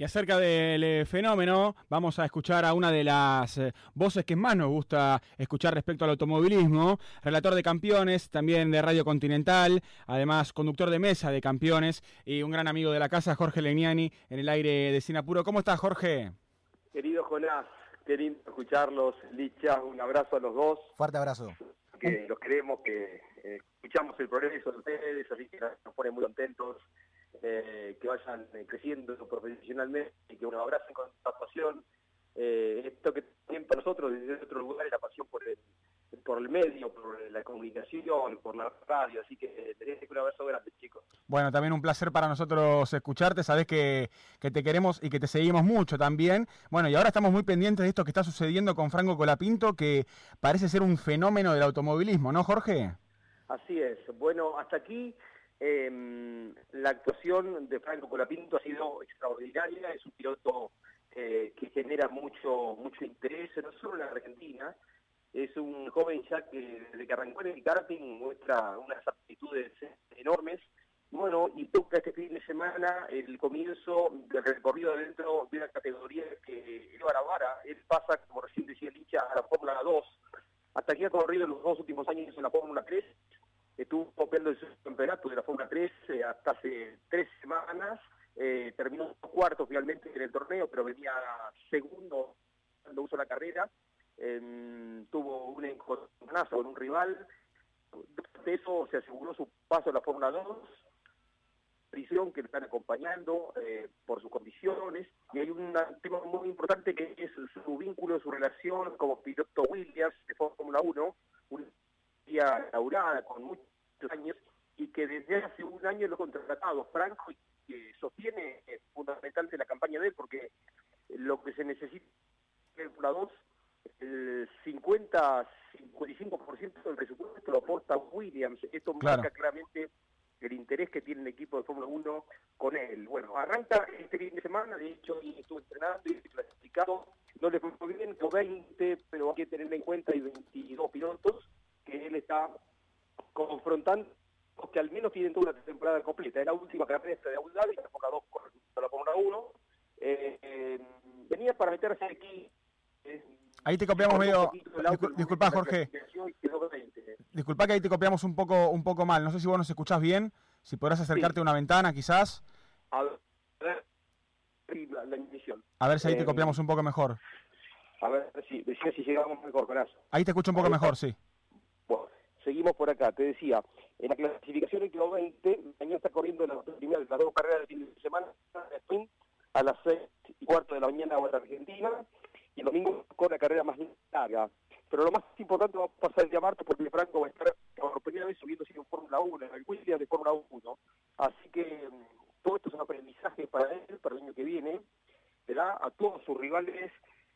Y acerca del eh, fenómeno, vamos a escuchar a una de las eh, voces que más nos gusta escuchar respecto al automovilismo, relator de campeones, también de Radio Continental, además conductor de mesa de campeones y un gran amigo de la casa, Jorge Legnani, en el aire de Sinapuro. ¿Cómo estás, Jorge? Querido Jonás, querido escucharlos, Licha, un abrazo a los dos. Fuerte abrazo. Que los queremos, que eh, escuchamos el progreso de ustedes, así que nos ponen muy contentos eh, que vayan eh, creciendo profesionalmente y que nos abracen con esta pasión. Eh, esto que también para nosotros desde otro lugar es la pasión por el, por el medio, por la comunicación, por la radio, así que tenés un abrazo grande, chicos. Bueno, también un placer para nosotros escucharte, sabés que, que, te queremos y que te seguimos mucho también. Bueno, y ahora estamos muy pendientes de esto que está sucediendo con Franco Colapinto, que parece ser un fenómeno del automovilismo, ¿no, Jorge? Así es. Bueno, hasta aquí eh, la actuación de Franco Colapinto ha sido extraordinaria, es un piloto eh, que genera mucho mucho interés, no solo en la Argentina, es un joven ya que desde que arrancó en el karting muestra unas aptitudes enormes. Bueno, y toca este fin de semana el comienzo del recorrido dentro de una categoría que él vara, él pasa, como recién decía Licha, a la Fórmula 2. Hasta aquí ha corrido en los dos últimos años en la Fórmula 3, estuvo copiando el campeonato de la Fórmula 3 eh, hasta hace tres semanas, eh, terminó cuarto finalmente en el torneo, pero venía segundo cuando usó la carrera, eh, tuvo un encontronazo con un rival, de eso se aseguró su paso a la Fórmula 2, prisión que le están acompañando eh, por sus condiciones, y hay un tema muy importante que es su vínculo, su relación como piloto Williams de Fórmula 1, una laurada con muchos años y que desde hace un año lo ha contratado Franco y que sostiene eh, fundamentalmente la campaña de él porque lo que se necesita en la 2 el 50-55% del presupuesto lo aporta Williams. Esto marca claramente el interés que tiene el equipo de Fórmula 1 con él. Bueno, arranca este fin de semana, de hecho, y estuvo entrenando y clasificado. No le fue bien, con 20, pero hay que tener en cuenta hay 22 pilotos que él está confrontando que al menos tienen toda una temporada completa. Es la última carrera de Abu Dhabi, la Fórmula 2 con la Fórmula 1. Eh, eh, venía para meterse aquí. Eh, ahí te copiamos medio... disculpa, Jorge. Disculpa que ahí te copiamos un poco, un poco mal. No sé si vos nos escuchás bien. Si podrás acercarte a una ventana, quizás. A ver, la, la A ver si ahí te copiamos un poco mejor. A ver si, si llegamos mejor con eso. Ahí te escucho un poco mejor, sí. Seguimos por acá. Te decía, en la clasificación 20, mañana está corriendo la primera, las dos carreras del fin de semana, a las 6 y cuarto de la mañana hora argentina, y el domingo corre la carrera más larga. Pero lo más importante va a pasar el día martes porque Franco va a estar por primera vez subiendo en Fórmula 1, en el Williams de Fórmula 1. Así que mm, todo esto es un aprendizaje para él, para el año que viene, verá a todos sus rivales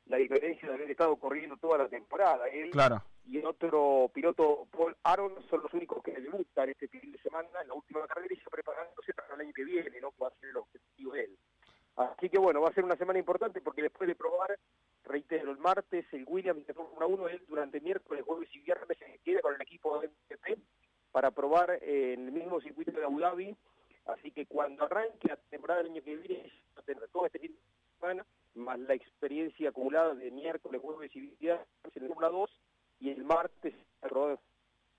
la diferencia de haber estado corriendo toda la temporada. Él claro. y el otro piloto, Paul Aaron, son los únicos que debutan este fin de semana en la última carrera y ya preparándose para el año que viene, ¿no? Va a ser el objetivo de él. Así que bueno, va a ser una semana importante porque después de probar, reitero, el martes el Williams de Fórmula 1, él durante miércoles, jueves y viernes se queda con el equipo de MTP para probar en el mismo circuito de Abu Dhabi. Así que cuando arranque la temporada del año que viene, tendrá todo este fin de semana más la experiencia acumulada de miércoles, jueves y viernes en Fórmula 2 y el martes rodeo.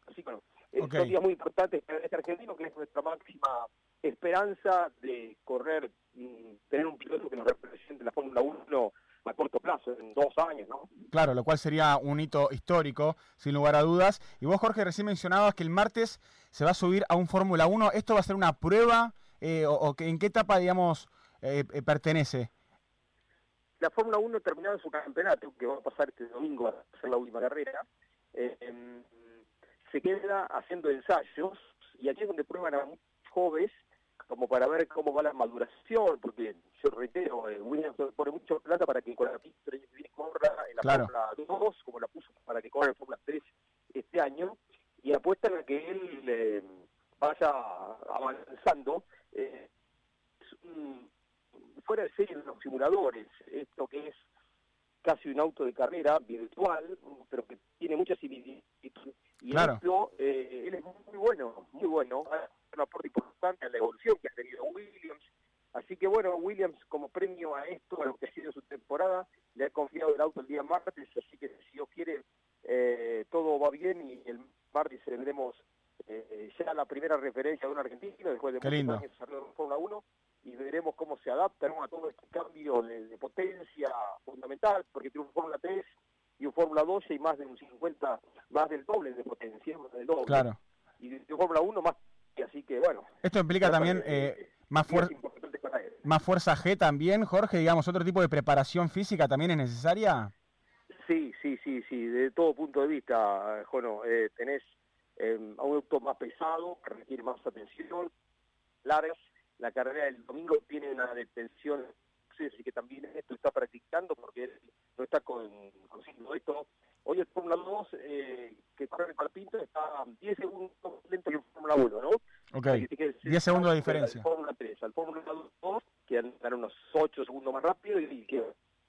Así que bueno, okay. son días muy importantes para este argentino que es nuestra máxima esperanza de correr, y tener un piloto que nos represente la Fórmula 1 a corto plazo, en dos años, ¿no? Claro, lo cual sería un hito histórico, sin lugar a dudas. Y vos, Jorge, recién mencionabas que el martes se va a subir a un Fórmula 1. ¿Esto va a ser una prueba eh, o, o, en qué etapa, digamos, eh, eh pertenece? La Fórmula 1 terminado su campeonato, que va a pasar este domingo a hacer la última carrera, eh, se queda haciendo ensayos y aquí es donde prueban a muchos jóvenes como para ver cómo va la maduración, porque yo reitero, eh, Williams pone mucho plata para que con la pista el año que viene corra en la claro. Fórmula 2, como la puso para que corra en Fórmula 3 este año, y apuestan a que él eh, vaya avanzando. Eh, es un, fuera de serie en los simuladores, esto que es casi un auto de carrera virtual, pero que tiene muchas similitudes. Y claro. esto, eh, él es muy bueno, muy bueno, un aporte importante a la evolución que ha tenido Williams, Así que bueno, Williams como premio a esto, a lo que ha sido su temporada, le ha confiado el auto el día martes, así que si Dios quiere, eh, todo va bien y el martes tendremos eh, ya la primera referencia de un argentino después de muchos años de Fórmula 1 y veremos cómo se adapta a todo este cambio de, potencia fundamental, porque tiene un Fórmula 3 y un Fórmula 2 y más de un 50, más del doble de potencia, del doble. Claro. Y de, Fórmula 1 más, así que bueno. Esto implica también eh, más fuerza. Más fuerza G también, Jorge, digamos, otro tipo de preparación física también es necesaria. Sí, sí, sí, sí, de todo punto de vista, Jono, eh, tenés eh, un auto más pesado, que requiere más atención, largas, la carrera del domingo tiene una detención, así que también esto está practicando porque él no está con, consiguiendo esto. Hoy el Fórmula 2, eh, que corre el Palpinto, está 10 segundos lento que el Fórmula 1, ¿no? Ok, 10 segundos de diferencia. Al Fórmula 3, al Fórmula 2, que andan unos 8 segundos más rápido y que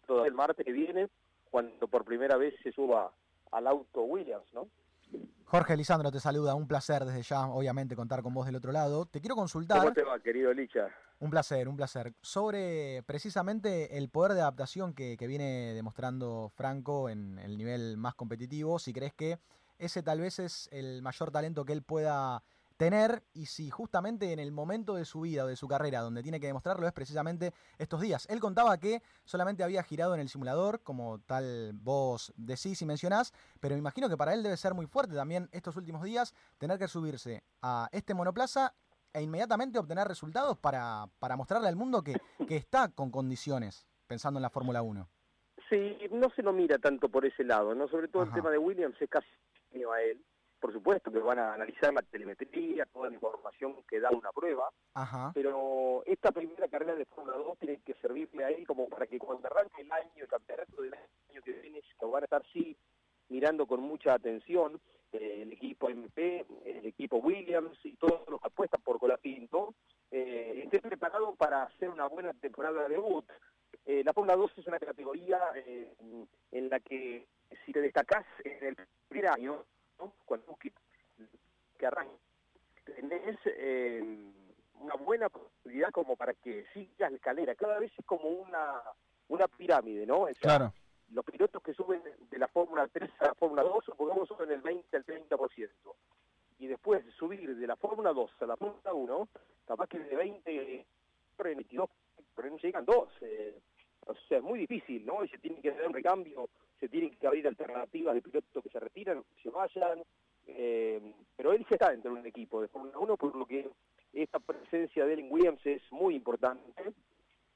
todo el martes que viene, cuando por primera vez se suba al auto Williams, ¿no? Jorge Lisandro te saluda, un placer desde ya, obviamente, contar con vos del otro lado. Te quiero consultar. ¿Cómo te va, querido Licha? Un placer, un placer. Sobre precisamente el poder de adaptación que, que viene demostrando Franco en el nivel más competitivo, si crees que ese tal vez es el mayor talento que él pueda tener y si justamente en el momento de su vida o de su carrera donde tiene que demostrarlo es precisamente estos días. Él contaba que solamente había girado en el simulador, como tal vos decís y mencionás, pero me imagino que para él debe ser muy fuerte también estos últimos días tener que subirse a este monoplaza e inmediatamente obtener resultados para, para mostrarle al mundo que, que está con condiciones, pensando en la Fórmula 1. Sí, no se lo mira tanto por ese lado, no sobre todo el tema de Williams es casi a él por supuesto que van a analizar la telemetría, toda la información que da una prueba, pero esta primera carrera de Fórmula 2 tiene que servirle a él como para que cuando arranque el año, el campeonato del año que viene, lo van a estar sí mirando con mucha atención eh, el equipo MP, el equipo Williams y todos los que apuestan por Colapinto, eh, esté preparado para hacer una buena temporada de debut. Eh, la Fórmula 2 es una categoría eh, en la que si te destacás en el primer año, cuando que arranque, tenés eh, una buena posibilidad como para que sigas la escalera. Cada vez es como una, una pirámide, ¿no? claro. Los pilotos que suben de la Fórmula 3 a la Fórmula 2, supongamos, suben el 20 al 30%. Y después de subir de la Fórmula 2 a la Fórmula 1, capaz que de 20, 22, pero no llegan dos. Eh, o sea, es muy difícil, ¿no? Y se tiene que hacer un recambio se tienen que abrir alternativas de pilotos que se retiran, que se vayan, eh, pero él se está dentro de un equipo de Fórmula 1, por lo que esta presencia de él en Williams es muy importante,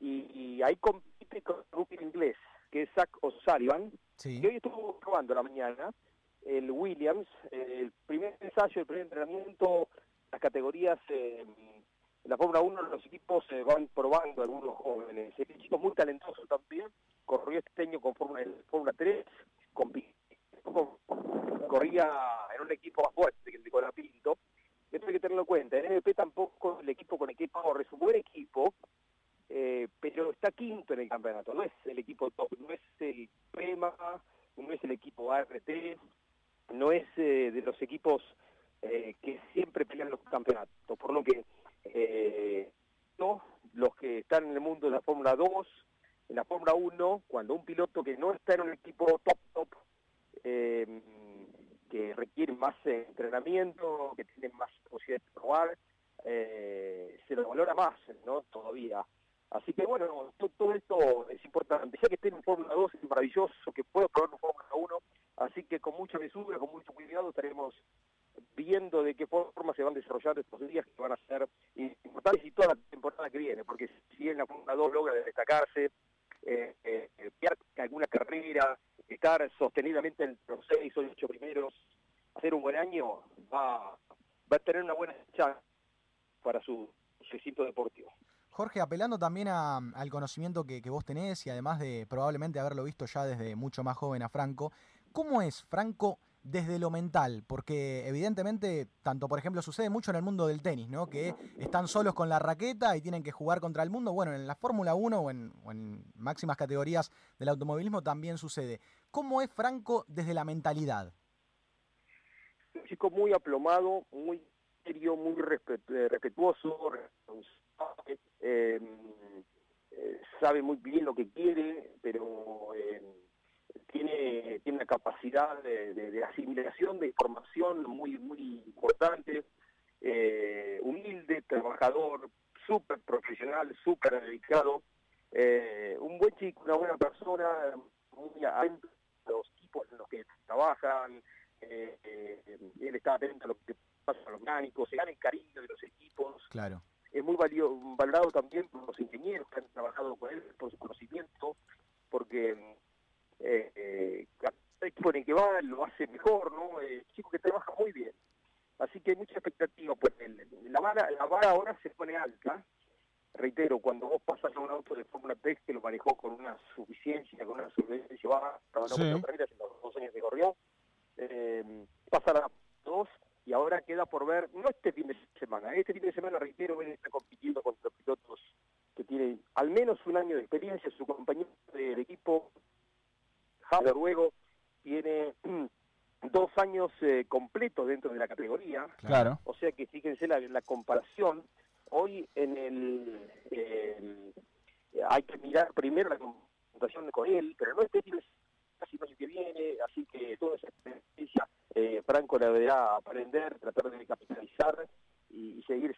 y, ahí compite con el inglés, que es Zach O'Sullivan, que hoy estuvo probando la mañana, el Williams, el primer ensayo, el primer entrenamiento, las categorías... Eh, en la Fórmula 1 los equipos se van probando algunos jóvenes. Es un chico muy talentoso también, corrió este año con Fórmula, Fórmula 3, con, corría en un equipo más fuerte que el de Colapinto. Esto hay que tenerlo en cuenta. En MP tampoco el equipo con equipo es un buen equipo, eh, pero está quinto en el campeonato. No es el equipo top, no es el PEMA, no es el equipo ART, no es eh, de los equipos eh, que siempre pelean los campeonatos. Por lo que eh, los que están en el mundo de la Fórmula 2, en la Fórmula 1, cuando un piloto que no está en un equipo top, top, eh, que requiere más entrenamiento, que tiene más posibilidades de probar, eh, se lo valora más, ¿no? Todavía. Así que bueno, todo, esto es importante. Ya que esté en Fórmula 2 es maravilloso, que pueda probar en Fórmula 1, así que con mucha mesura, con mucho cuidado estaremos viendo de qué forma se van desarrollando estos días que van a ser importantes y toda la temporada que viene, porque si en la Fórmula 2 logra destacarse, eh, eh, alguna carrera, estar sostenidamente en los seis o ocho primeros, hacer un buen año, va, va a tener una buena chance para su, recinto deportivo. Jorge, apelando también al conocimiento que, que, vos tenés y además de probablemente haberlo visto ya desde mucho más joven a Franco, ¿cómo es Franco desde lo mental, porque evidentemente, tanto por ejemplo sucede mucho en el mundo del tenis, ¿no? Que están solos con la raqueta y tienen que jugar contra el mundo. Bueno, en la Fórmula 1 o en, máximas categorías del automovilismo también sucede. ¿Cómo es Franco desde la mentalidad? Un chico muy aplomado, muy serio, muy eh, respetuoso, eh, eh, sabe muy bien lo que quiere, pero tiene, tiene una capacidad de, asimilación de información muy, muy importante, humilde, trabajador, súper profesional, súper dedicado, un buen chico, una buena persona, muy atento a los equipos en los que trabajan, él está atento a lo que pasa con los mecánicos, se gana el cariño de los equipos. Claro es muy valorado también por los ingenieros que han trabajado con él, por su conocimiento, porque eh, equipo en el que va lo hace mejor, ¿no? Eh, chico que trabaja muy bien. Así que hay mucha expectativa por él. La vara, la vara ahora se pone alta. Reitero, cuando vos pasas a un auto de Fórmula 3 que lo manejó con una suficiencia, con una solvencia baja, trabajó sí. en los dos años que corrió, eh, pasa a dos y ahora queda por ver, no este fin de semana, este fin de semana, reitero, él está compitiendo contra pilotos que tienen al menos un año de experiencia, su compañero del equipo, Javier Ruego, tiene dos años eh, completos dentro de la categoría, claro. o sea que fíjense la, la comparación, hoy en el... Eh, hay que mirar primero la comparación con él, pero no este de casi el año que viene, así que toda esa experiencia eh, Franco la deberá aprender, tratar de capitalizar y, seguir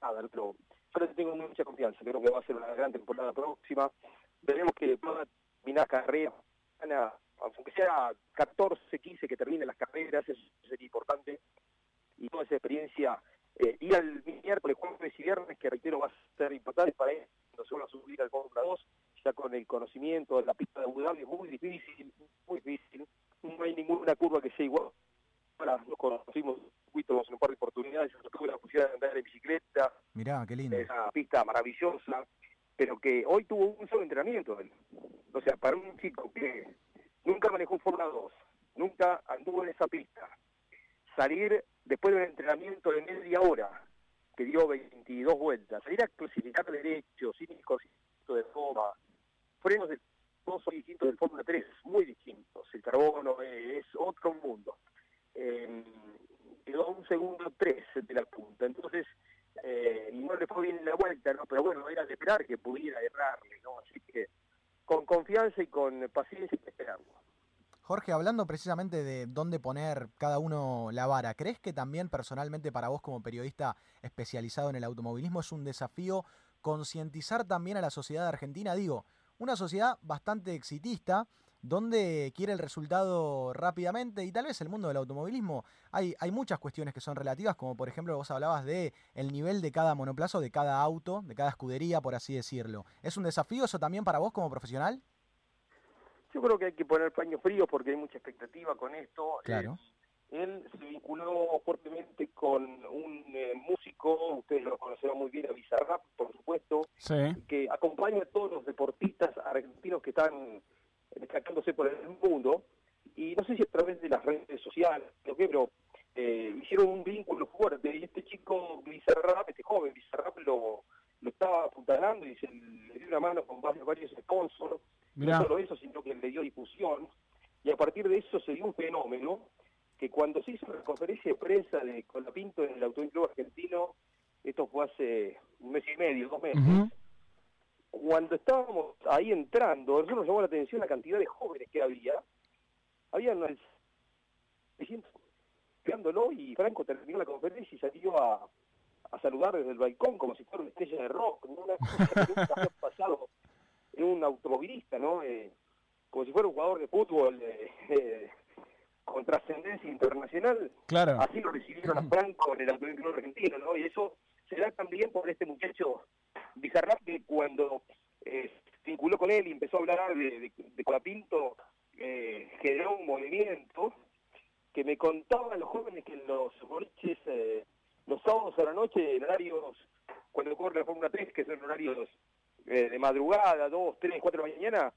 nada, pero yo le tengo mucha confianza, creo que va a ser una gran temporada próxima, veremos que pueda terminar carrera, aunque sea 14, 15 que terminen las carreras, eso sería importante, y toda esa experiencia, eh, ir al miércoles, jueves y viernes, que reitero va a ser importante para él, cuando se va a subir al Fórmula 2, ya con el conocimiento de la pista de Abu Dhabi es muy difícil, muy difícil, no hay ninguna curva que sea igual. Ahora nos conocimos en un par de oportunidades, tuve la posibilidad de andar en bicicleta. Mirá, qué lindo. Esa pista maravillosa, pero que hoy tuvo un solo entrenamiento. O sea, para un chico que nunca manejó un Fórmula 2, nunca anduvo en esa pista, salir después de un entrenamiento de media hora, que dio 22 vueltas, salir a clasificar derecho, sin el conocimiento de forma, frenos de todos son distintos del Fórmula 3, muy distintos. El carbono es otro mundo. Eh, quedó un segundo tres de la punta. Entonces, eh, no le fue bien la vuelta, ¿no? Pero bueno, era de esperar que pudiera errarle, ¿no? Así que con confianza y con paciencia esperando. Jorge, hablando precisamente de dónde poner cada uno la vara, ¿crees que también personalmente para vos como periodista especializado en el automovilismo es un desafío concientizar también a la sociedad argentina? Digo, una sociedad bastante exitista, donde quiere el resultado rápidamente y tal vez el mundo del automovilismo hay, hay muchas cuestiones que son relativas, como por ejemplo vos hablabas de el nivel de cada monoplazo, de cada auto, de cada escudería, por así decirlo. ¿Es un desafío eso también para vos como profesional? Yo creo que hay que poner paños fríos porque hay mucha expectativa con esto. Claro. Eh, él se vinculó fuertemente con un eh, músico, ustedes lo conocerán muy bien, a Bizarrap, por supuesto, que acompaña a todos los deportistas argentinos que están destacándose por el mundo, y no sé si a través de las redes sociales, pero eh, hicieron un vínculo fuerte, y este chico Bizarrap, este joven Bizarrap, lo, lo estaba apuntalando y se le dio una mano con varios, varios sponsors, no solo eso, sino que le dio difusión, y a partir de eso se dio un fenómeno que cuando se hizo la conferencia de prensa de Colapinto en el Club Argentino, esto fue hace un mes y medio, dos meses, cuando estábamos ahí entrando, nosotros nos llamó la atención la cantidad de jóvenes que había. Había unas 600 esperándolo y Franco terminó la conferencia y salió a, a saludar desde el balcón como si fuera una estrella de rock, una cosa que nunca había pasado en un automovilista, ¿no? Eh, como si fuera un jugador de fútbol eh, eh, con trascendencia internacional. Claro. Así lo recibieron a Franco en el Automóvil Argentino, ¿no? Y eso se da también por este muchacho Bizarrap que cuando eh, se vinculó con él y empezó a hablar de, de, Colapinto, eh, generó un movimiento que me contaban los jóvenes que en los boliches, eh, los sábados a la noche, en horarios, cuando corre la Fórmula 3, que son horarios de madrugada, 2, 3, 4 de la mañana,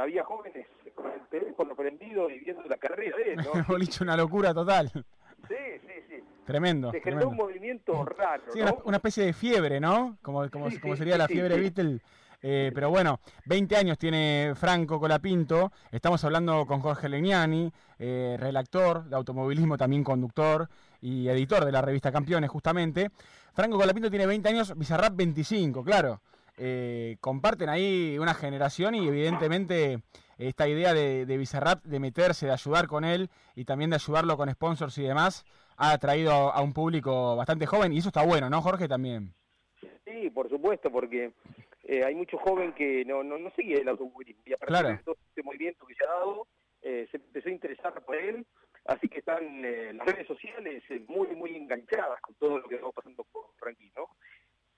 había jóvenes con el teléfono prendido y viendo la carrera de él. ¿no? una locura total. Sí, sí, sí. Tremendo. Se generó un movimiento raro. Sí, una, especie de fiebre, ¿no? Como, como, como sería la fiebre Beatle Eh, pero bueno, 20 años tiene Franco Colapinto. Estamos hablando con Jorge Legnani, eh, redactor de automovilismo, también conductor y editor de la revista Campeones, justamente. Franco Colapinto tiene 20 años, Bizarrap 25, claro. Eh, comparten ahí una generación y evidentemente esta idea de, de Bizarrap de meterse, de ayudar con él y también de ayudarlo con sponsors y demás, ha atraído a un público bastante joven y eso está bueno, ¿no, Jorge? También. Sí, por supuesto, porque eh, hay mucho joven que no, no, no sigue el automovilismo y a partir de todo este movimiento que se ha dado, eh, se empezó a interesar por él, así que están eh, las redes sociales eh, muy, muy enganchadas con todo lo que está pasando con Frankie, ¿no?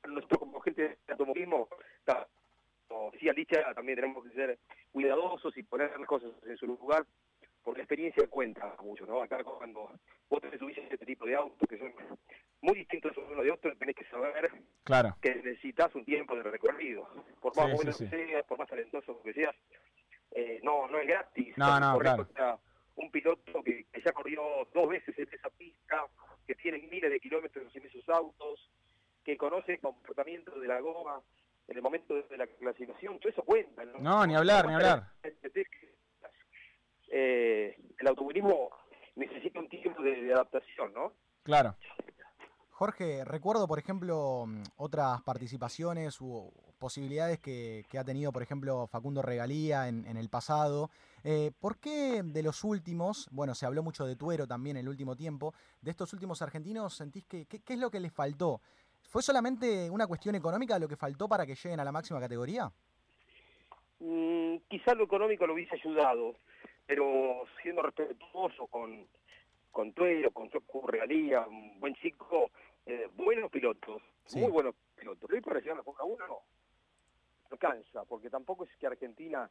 Nosotros como gente de automovilismo, como decía Licha, también tenemos que ser cuidadosos y poner las cosas en su lugar, porque la experiencia cuenta mucho, ¿no? Acá cuando vos te subís este tipo de autos que son muy distintos uno de otro, tenés que saber claro. que necesitas un tiempo de recorrido. Por más sí, bueno sí, que seas, por más talentoso que seas, eh, no, no es gratis. No, no, claro. Piloto que, que, ya corrió dos veces en esa pista, que tiene miles de kilómetros en esos autos, que conoce el comportamiento de la goma en el momento de la clasificación, todo eso cuenta. No, no ni hablar, ni hablar. Eh, el automovilismo necesita un tiempo de, de adaptación, ¿no? Claro. Jorge, recuerdo, por ejemplo, mm, otras participaciones u posibilidades que, que ha tenido, por ejemplo, Facundo Regalía en, en el pasado. Eh, ¿Por qué de los últimos, bueno, se habló mucho de Tuero también en el último tiempo, de estos últimos argentinos, sentís que qué es lo que les faltó? ¿Fue solamente una cuestión económica lo que faltó para que lleguen a la máxima categoría? Mm, quizá lo económico lo hubiese ayudado, pero siendo respetuoso con, con Tuero, con Facundo Regalía, un buen chico, eh, buenos pilotos, sí. muy buenos pilotos. Hoy para llegar a la Fórmula 1 no, no cansa, porque tampoco es que Argentina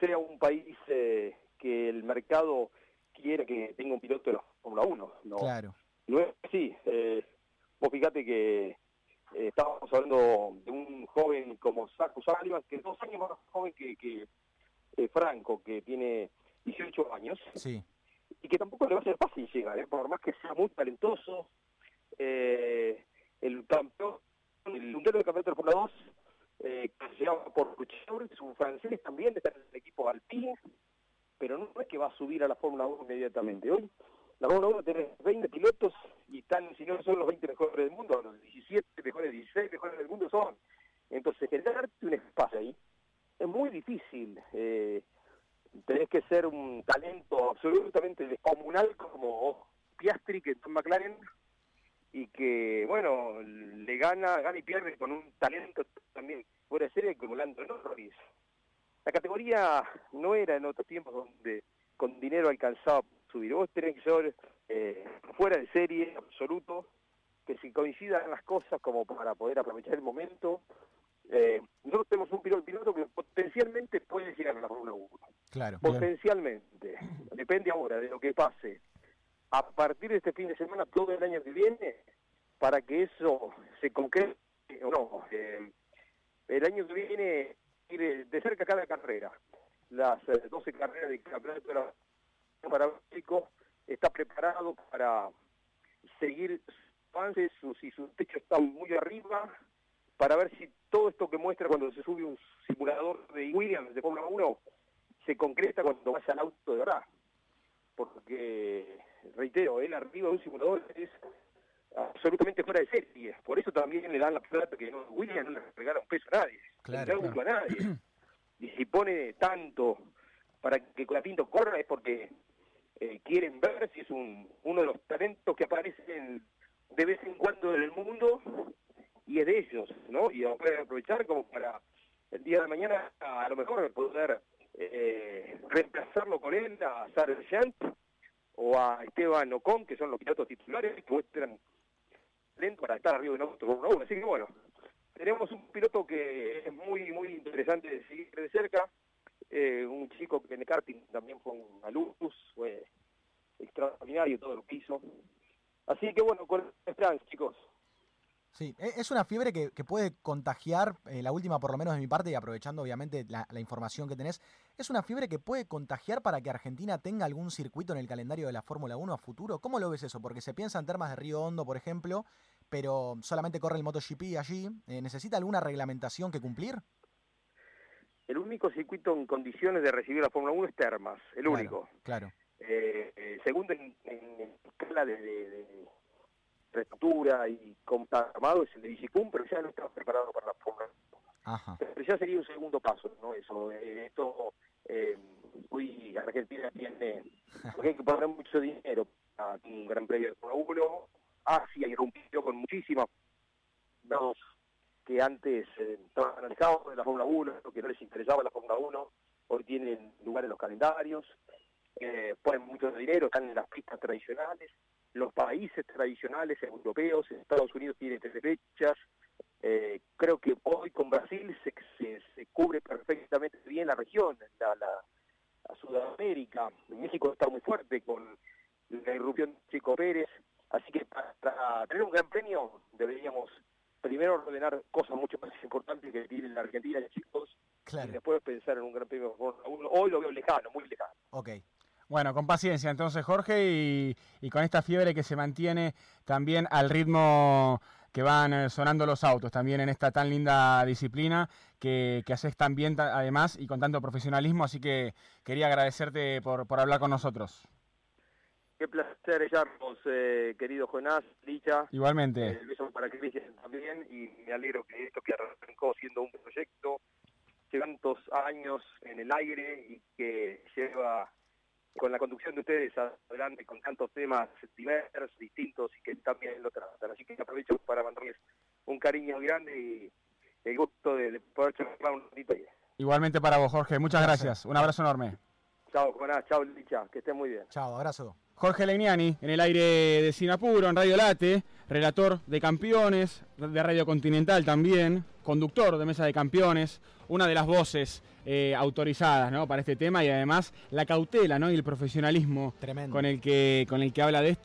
sea un país eh, que el mercado quiere que tenga un piloto de la Fórmula 1. No, claro. no es así. Eh, vos fíjate que eh, estábamos hablando de un joven como Saco Sullivan, que es dos años más joven que, que eh, Franco, que tiene 18 años. Sí. Y que tampoco le va a ser fácil llegar, por más que sea muy talentoso, eh, el campeón, el puntero del campeonato de Fórmula 2, eh, que se llama por es un francés también, está en el equipo Alpine, pero no es que va a subir a la Fórmula 1 inmediatamente. Hoy la Fórmula 1 tiene 20 pilotos y están, si no son los 20 mejores del mundo, los 17 mejores, 16 mejores del mundo son. Entonces, generarte un espacio ahí es muy difícil. Eh, tenés que ser un talento absolutamente descomunal como Piastri, que está en McLaren, y que, bueno, le gana, gana y pierde con un talento también fuera de serie como Lando Norris. La categoría no era en otros tiempos donde con dinero alcanzaba subir. Vos tenés que ser eh, fuera de serie, absoluto, que si coincidan las cosas como para poder aprovechar el momento. Eh, nosotros tenemos un piloto, piloto que potencialmente puede llegar a la Fórmula 1. Claro. Potencialmente. Depende ahora de lo que pase a partir de este fin de semana, todo el año que viene, para que eso se concrete o no. Eh, el año que viene, ir de cerca cada carrera. Las eh, 12 carreras del campeonato para México está preparado para seguir avances, si su techo está muy arriba, para ver si todo esto que muestra cuando se sube un simulador de Williams de Fórmula 1 se concreta cuando vaya al auto de verdad. Porque, reitero, él arriba de un simulador es absolutamente fuera de serie. Por eso también le dan la plata que no, Williams no le regala un peso a nadie. Claro, no claro. a nadie. Y si pone tanto para que Colapinto corra es porque eh, quieren ver si es un, uno de los talentos que aparecen de vez en cuando en el mundo y es de ellos, ¿no? Y lo pueden aprovechar como para el día de mañana a lo mejor poder eh, reemplazarlo con él a Sargent o a Esteban Ocon, que son los pilotos titulares que muestran lento para estar arriba de un auto uno. Así que bueno, tenemos un piloto que es muy, muy interesante de seguir de cerca. Eh, un chico que en el karting también fue una luz, fue extraordinario todo lo que hizo. Así que bueno, con esperanza, chicos. Sí, es una fiebre que, que puede contagiar, eh, la última por lo menos de mi parte, y aprovechando obviamente la, la, información que tenés, es una fiebre que puede contagiar para que Argentina tenga algún circuito en el calendario de la Fórmula 1 a futuro. ¿Cómo lo ves eso? Porque se piensa en termas de Río Hondo, por ejemplo, pero solamente corre el MotoGP allí. Eh, ¿Necesita alguna reglamentación que cumplir? el único circuito en condiciones de recibir la Fórmula 1 es Termas, el único. Claro. Eh, eh, segundo en, escala de, de, reestructura y armado es el de Bicicum, pero ya no está preparado para la Fórmula 1. Pero ya sería un segundo paso, ¿no? Eso, eh, esto, eh, uy, Argentina tiene, porque hay que poner mucho dinero para un gran premio de Fórmula 1, Asia irrumpió con muchísimas dos que antes eh, estaban alejados de la Fórmula 1, que no les interesaba la Fórmula 1, hoy tienen lugar en los calendarios, eh, ponen mucho dinero, están en las pistas tradicionales, los países tradicionales europeos, Estados Unidos tiene tres fechas, eh, creo que hoy con Brasil se, se, cubre perfectamente bien la región, la, la, Sudamérica, México está muy fuerte con la irrupción de Chico Pérez, así que para tener un gran premio deberíamos primero ordenar cosas mucho más importantes que tiene la Argentina, chicos, y después pensar en un gran premio Hoy lo veo lejano, muy lejano. Ok. Bueno, con paciencia entonces, Jorge, y, con esta fiebre que se mantiene también al ritmo que van eh, sonando los autos, también en esta tan linda disciplina que, que haces tan bien además y con tanto profesionalismo, así que quería agradecerte por, por hablar con nosotros. Qué placer hallarnos, eh, querido Jonás, Licha. Igualmente. El beso para Cristian también y me alegro que esto que arrancó siendo un proyecto que tantos años en el aire y que lleva con la conducción de ustedes adelante con tantos temas diversos, distintos y que también lo tratan. Así que aprovecho para mandarles un cariño grande y el gusto de, poder charlar un ratito ahí. Igualmente para vos, Jorge. Muchas gracias. Un abrazo enorme. Chao, Jonás. Chao, Licha. Que estén muy bien. Chao, abrazo. Jorge Legnani, en el aire de Sinapuro, en Radio Late, relator de campeones, de Radio Continental también, conductor de Mesa de Campeones, una de las voces eh, autorizadas ¿no? para este tema y además la cautela ¿no? y el profesionalismo con el, que, con el que habla de esto.